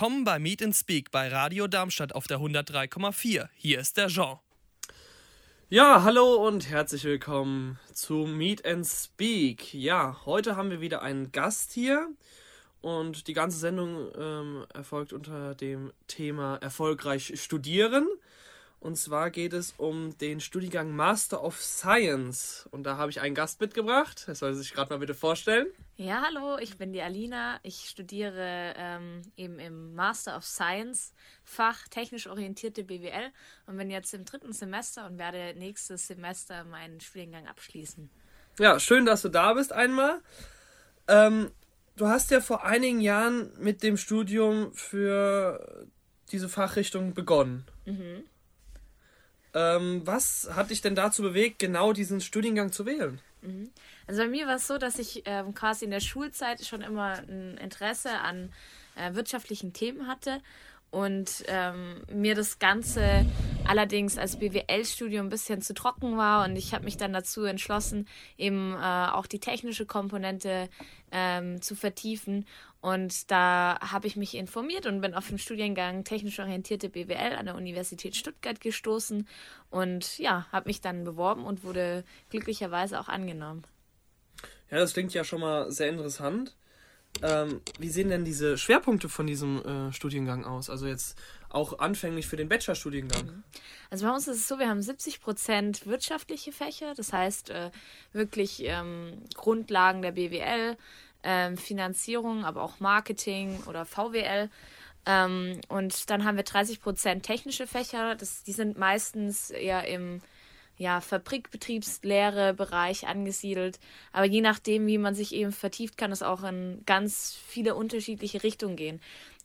Willkommen bei Meet and Speak bei Radio Darmstadt auf der 103,4. Hier ist der Jean. Ja, hallo und herzlich willkommen zu Meet and Speak. Ja, heute haben wir wieder einen Gast hier und die ganze Sendung ähm, erfolgt unter dem Thema erfolgreich studieren. Und zwar geht es um den Studiengang Master of Science. Und da habe ich einen Gast mitgebracht. Er soll sich gerade mal bitte vorstellen. Ja, hallo, ich bin die Alina. Ich studiere ähm, eben im Master of Science Fach technisch orientierte BWL und bin jetzt im dritten Semester und werde nächstes Semester meinen Studiengang abschließen. Ja, schön, dass du da bist einmal. Ähm, du hast ja vor einigen Jahren mit dem Studium für diese Fachrichtung begonnen. Mhm. Ähm, was hat dich denn dazu bewegt, genau diesen Studiengang zu wählen? Mhm. Also bei mir war es so, dass ich ähm, quasi in der Schulzeit schon immer ein Interesse an äh, wirtschaftlichen Themen hatte und ähm, mir das Ganze allerdings als BWL-Studium ein bisschen zu trocken war und ich habe mich dann dazu entschlossen, eben äh, auch die technische Komponente ähm, zu vertiefen und da habe ich mich informiert und bin auf den Studiengang technisch orientierte BWL an der Universität Stuttgart gestoßen und ja, habe mich dann beworben und wurde glücklicherweise auch angenommen. Ja, das klingt ja schon mal sehr interessant. Ähm, wie sehen denn diese Schwerpunkte von diesem äh, Studiengang aus? Also jetzt auch anfänglich für den Bachelorstudiengang. Mhm. Also bei uns ist es so, wir haben 70 Prozent wirtschaftliche Fächer, das heißt äh, wirklich ähm, Grundlagen der BWL, ähm, Finanzierung, aber auch Marketing oder VWL. Ähm, und dann haben wir 30 Prozent technische Fächer, das, die sind meistens eher im ja, Fabrikbetriebslehre Bereich angesiedelt. Aber je nachdem, wie man sich eben vertieft, kann es auch in ganz viele unterschiedliche Richtungen gehen.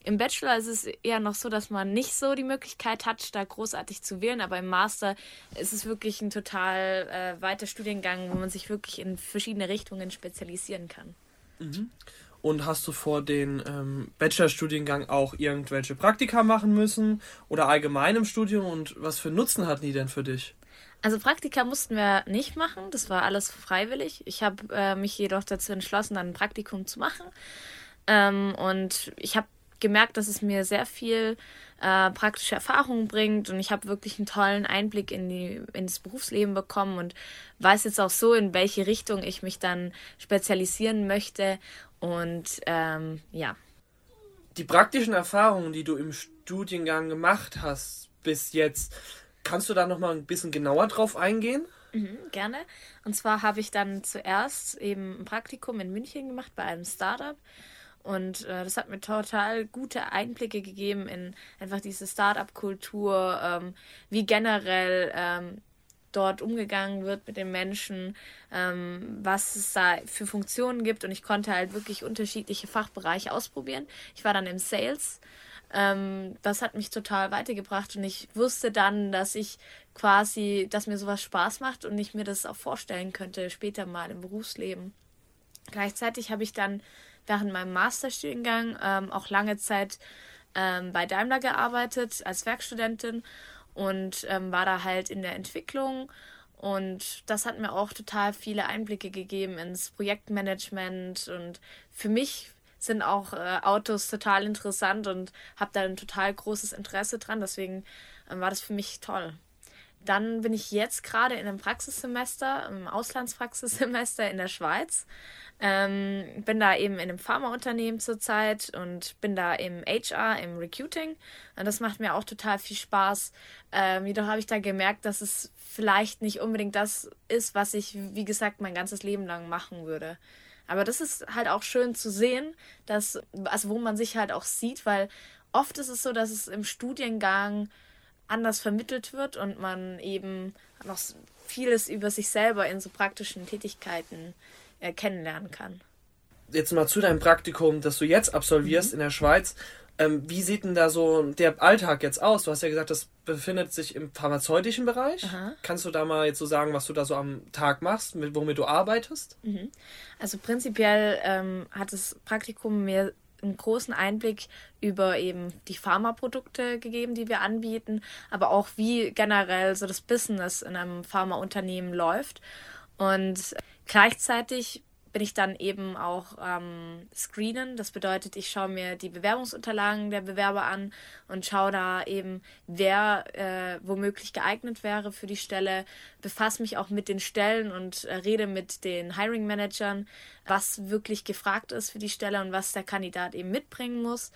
Im Bachelor ist es eher noch so, dass man nicht so die Möglichkeit hat, da großartig zu wählen, aber im Master ist es wirklich ein total äh, weiter Studiengang, wo man sich wirklich in verschiedene Richtungen spezialisieren kann. Mhm. Und hast du vor den ähm, Bachelorstudiengang auch irgendwelche Praktika machen müssen oder allgemein im Studium und was für Nutzen hatten die denn für dich? Also Praktika mussten wir nicht machen, das war alles freiwillig. Ich habe äh, mich jedoch dazu entschlossen, dann ein Praktikum zu machen. Ähm, und ich habe gemerkt, dass es mir sehr viel äh, praktische Erfahrung bringt und ich habe wirklich einen tollen Einblick in die ins Berufsleben bekommen und weiß jetzt auch so, in welche Richtung ich mich dann spezialisieren möchte und ähm, ja. Die praktischen Erfahrungen, die du im Studiengang gemacht hast bis jetzt, Kannst du da noch mal ein bisschen genauer drauf eingehen? Mhm, gerne. Und zwar habe ich dann zuerst eben ein Praktikum in München gemacht bei einem Startup. Und äh, das hat mir total gute Einblicke gegeben in einfach diese Startup-Kultur, ähm, wie generell ähm, dort umgegangen wird mit den Menschen, ähm, was es da für Funktionen gibt. Und ich konnte halt wirklich unterschiedliche Fachbereiche ausprobieren. Ich war dann im Sales ähm, das hat mich total weitergebracht und ich wusste dann, dass ich quasi, dass mir sowas Spaß macht und ich mir das auch vorstellen könnte später mal im Berufsleben. Gleichzeitig habe ich dann während meinem Masterstudiengang ähm, auch lange Zeit ähm, bei Daimler gearbeitet als Werkstudentin und ähm, war da halt in der Entwicklung und das hat mir auch total viele Einblicke gegeben ins Projektmanagement und für mich sind auch äh, Autos total interessant und habe da ein total großes Interesse dran. Deswegen ähm, war das für mich toll. Dann bin ich jetzt gerade in einem Praxissemester, im Auslandspraxissemester in der Schweiz. Ähm, bin da eben in einem Pharmaunternehmen zurzeit und bin da im HR, im Recruiting. Und das macht mir auch total viel Spaß. Ähm, jedoch habe ich da gemerkt, dass es vielleicht nicht unbedingt das ist, was ich, wie gesagt, mein ganzes Leben lang machen würde. Aber das ist halt auch schön zu sehen, dass, also wo man sich halt auch sieht, weil oft ist es so, dass es im Studiengang anders vermittelt wird und man eben noch vieles über sich selber in so praktischen Tätigkeiten äh, kennenlernen kann. Jetzt mal zu deinem Praktikum, das du jetzt absolvierst mhm. in der Schweiz. Ähm, wie sieht denn da so der Alltag jetzt aus? Du hast ja gesagt, das befindet sich im pharmazeutischen Bereich. Aha. Kannst du da mal jetzt so sagen, was du da so am Tag machst, mit, womit du arbeitest? Mhm. Also prinzipiell ähm, hat das Praktikum mir einen großen Einblick über eben die Pharmaprodukte gegeben, die wir anbieten, aber auch wie generell so das Business in einem Pharmaunternehmen läuft. Und gleichzeitig bin ich dann eben auch ähm, screenen. Das bedeutet, ich schaue mir die Bewerbungsunterlagen der Bewerber an und schaue da eben, wer äh, womöglich geeignet wäre für die Stelle, befasse mich auch mit den Stellen und äh, rede mit den Hiring Managern, was wirklich gefragt ist für die Stelle und was der Kandidat eben mitbringen muss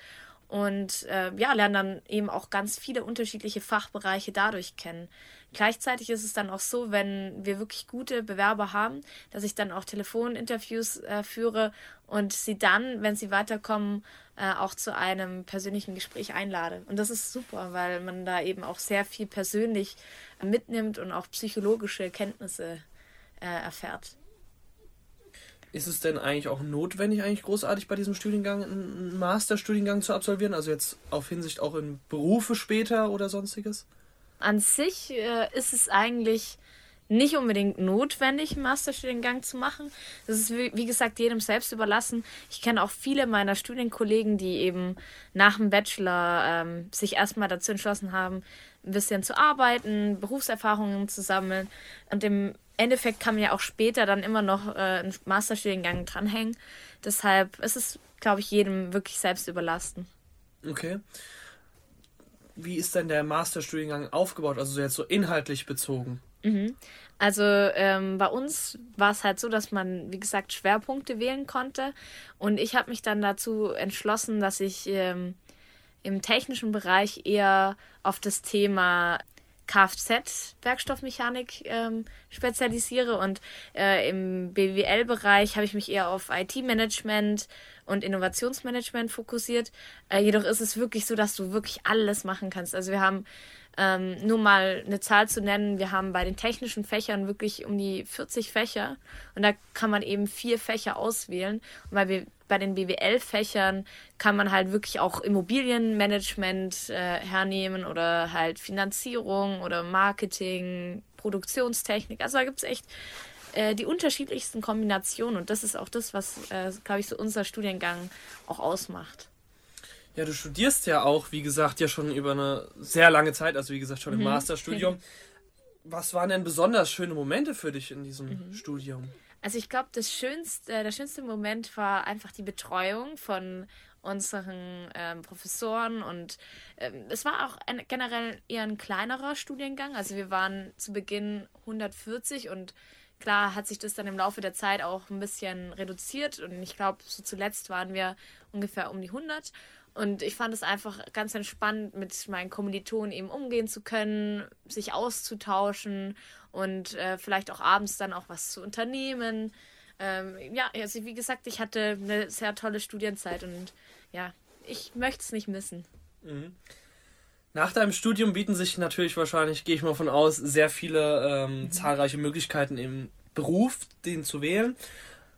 und äh, ja, lernen dann eben auch ganz viele unterschiedliche Fachbereiche dadurch kennen. Gleichzeitig ist es dann auch so, wenn wir wirklich gute Bewerber haben, dass ich dann auch Telefoninterviews äh, führe und sie dann, wenn sie weiterkommen, äh, auch zu einem persönlichen Gespräch einlade. Und das ist super, weil man da eben auch sehr viel persönlich mitnimmt und auch psychologische Kenntnisse äh, erfährt. Ist es denn eigentlich auch notwendig, eigentlich großartig bei diesem Studiengang einen Masterstudiengang zu absolvieren? Also jetzt auf Hinsicht auch in Berufe später oder sonstiges? an sich äh, ist es eigentlich nicht unbedingt notwendig, einen Masterstudiengang zu machen. Das ist, wie, wie gesagt, jedem selbst überlassen. Ich kenne auch viele meiner Studienkollegen, die eben nach dem Bachelor ähm, sich erstmal dazu entschlossen haben, ein bisschen zu arbeiten, Berufserfahrungen zu sammeln. Und im Endeffekt kann man ja auch später dann immer noch äh, einen Masterstudiengang dranhängen. Deshalb ist es, glaube ich, jedem wirklich selbst überlassen. Okay wie ist denn der Masterstudiengang aufgebaut? Also jetzt so inhaltlich bezogen. Mhm. Also ähm, bei uns war es halt so, dass man, wie gesagt, Schwerpunkte wählen konnte. Und ich habe mich dann dazu entschlossen, dass ich ähm, im technischen Bereich eher auf das Thema Kfz-Werkstoffmechanik ähm, spezialisiere und äh, im BWL-Bereich habe ich mich eher auf IT-Management und Innovationsmanagement fokussiert. Äh, jedoch ist es wirklich so, dass du wirklich alles machen kannst. Also wir haben ähm, nur mal eine Zahl zu nennen, wir haben bei den technischen Fächern wirklich um die 40 Fächer und da kann man eben vier Fächer auswählen. Und weil wir bei den BWL-Fächern kann man halt wirklich auch Immobilienmanagement äh, hernehmen oder halt Finanzierung oder Marketing, Produktionstechnik. Also da gibt es echt äh, die unterschiedlichsten Kombinationen und das ist auch das, was, äh, glaube ich, so unser Studiengang auch ausmacht. Ja, du studierst ja auch, wie gesagt, ja schon über eine sehr lange Zeit, also wie gesagt schon im mhm. Masterstudium. Was waren denn besonders schöne Momente für dich in diesem mhm. Studium? Also ich glaube, das schönste, der schönste Moment war einfach die Betreuung von unseren ähm, Professoren und ähm, es war auch ein, generell eher ein kleinerer Studiengang. Also wir waren zu Beginn 140 und Klar hat sich das dann im Laufe der Zeit auch ein bisschen reduziert und ich glaube, so zuletzt waren wir ungefähr um die 100. Und ich fand es einfach ganz entspannt, mit meinen Kommilitonen eben umgehen zu können, sich auszutauschen und äh, vielleicht auch abends dann auch was zu unternehmen. Ähm, ja, also wie gesagt, ich hatte eine sehr tolle Studienzeit und ja, ich möchte es nicht missen. Mhm. Nach deinem Studium bieten sich natürlich wahrscheinlich, gehe ich mal von aus, sehr viele ähm, mhm. zahlreiche Möglichkeiten im Beruf, den zu wählen.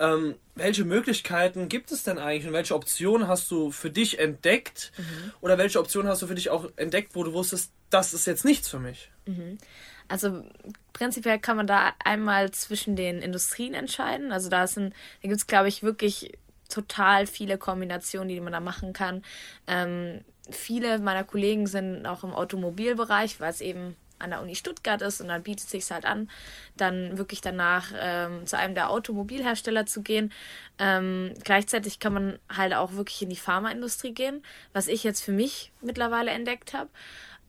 Ähm, welche Möglichkeiten gibt es denn eigentlich und welche Optionen hast du für dich entdeckt? Mhm. Oder welche Optionen hast du für dich auch entdeckt, wo du wusstest, das ist jetzt nichts für mich? Mhm. Also prinzipiell kann man da einmal zwischen den Industrien entscheiden. Also da, da gibt es, glaube ich, wirklich total viele Kombinationen, die man da machen kann. Ähm, viele meiner Kollegen sind auch im Automobilbereich, weil es eben an der Uni Stuttgart ist und dann bietet es sich halt an, dann wirklich danach ähm, zu einem der Automobilhersteller zu gehen. Ähm, gleichzeitig kann man halt auch wirklich in die Pharmaindustrie gehen, was ich jetzt für mich mittlerweile entdeckt habe.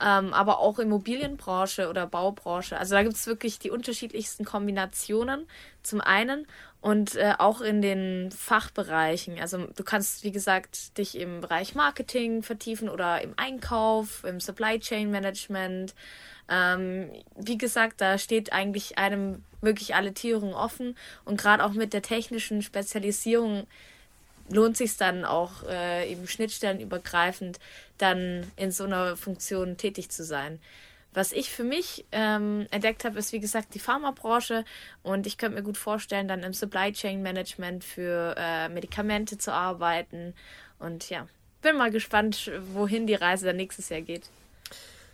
Ähm, aber auch Immobilienbranche oder Baubranche. Also da gibt es wirklich die unterschiedlichsten Kombinationen zum einen und äh, auch in den Fachbereichen. Also du kannst, wie gesagt, dich im Bereich Marketing vertiefen oder im Einkauf, im Supply Chain Management. Ähm, wie gesagt, da steht eigentlich einem wirklich alle Türen offen und gerade auch mit der technischen Spezialisierung lohnt sich dann auch äh, eben schnittstellenübergreifend dann in so einer Funktion tätig zu sein. Was ich für mich ähm, entdeckt habe, ist wie gesagt die Pharmabranche und ich könnte mir gut vorstellen, dann im Supply Chain Management für äh, Medikamente zu arbeiten und ja, bin mal gespannt, wohin die Reise dann nächstes Jahr geht.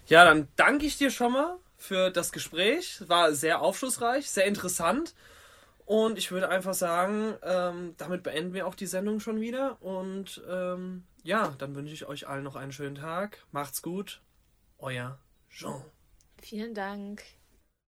Ja, dann danke ich dir schon mal für das Gespräch. War sehr aufschlussreich, sehr interessant. Und ich würde einfach sagen, ähm, damit beenden wir auch die Sendung schon wieder. Und ähm, ja, dann wünsche ich euch allen noch einen schönen Tag. Macht's gut. Euer Jean. Vielen Dank.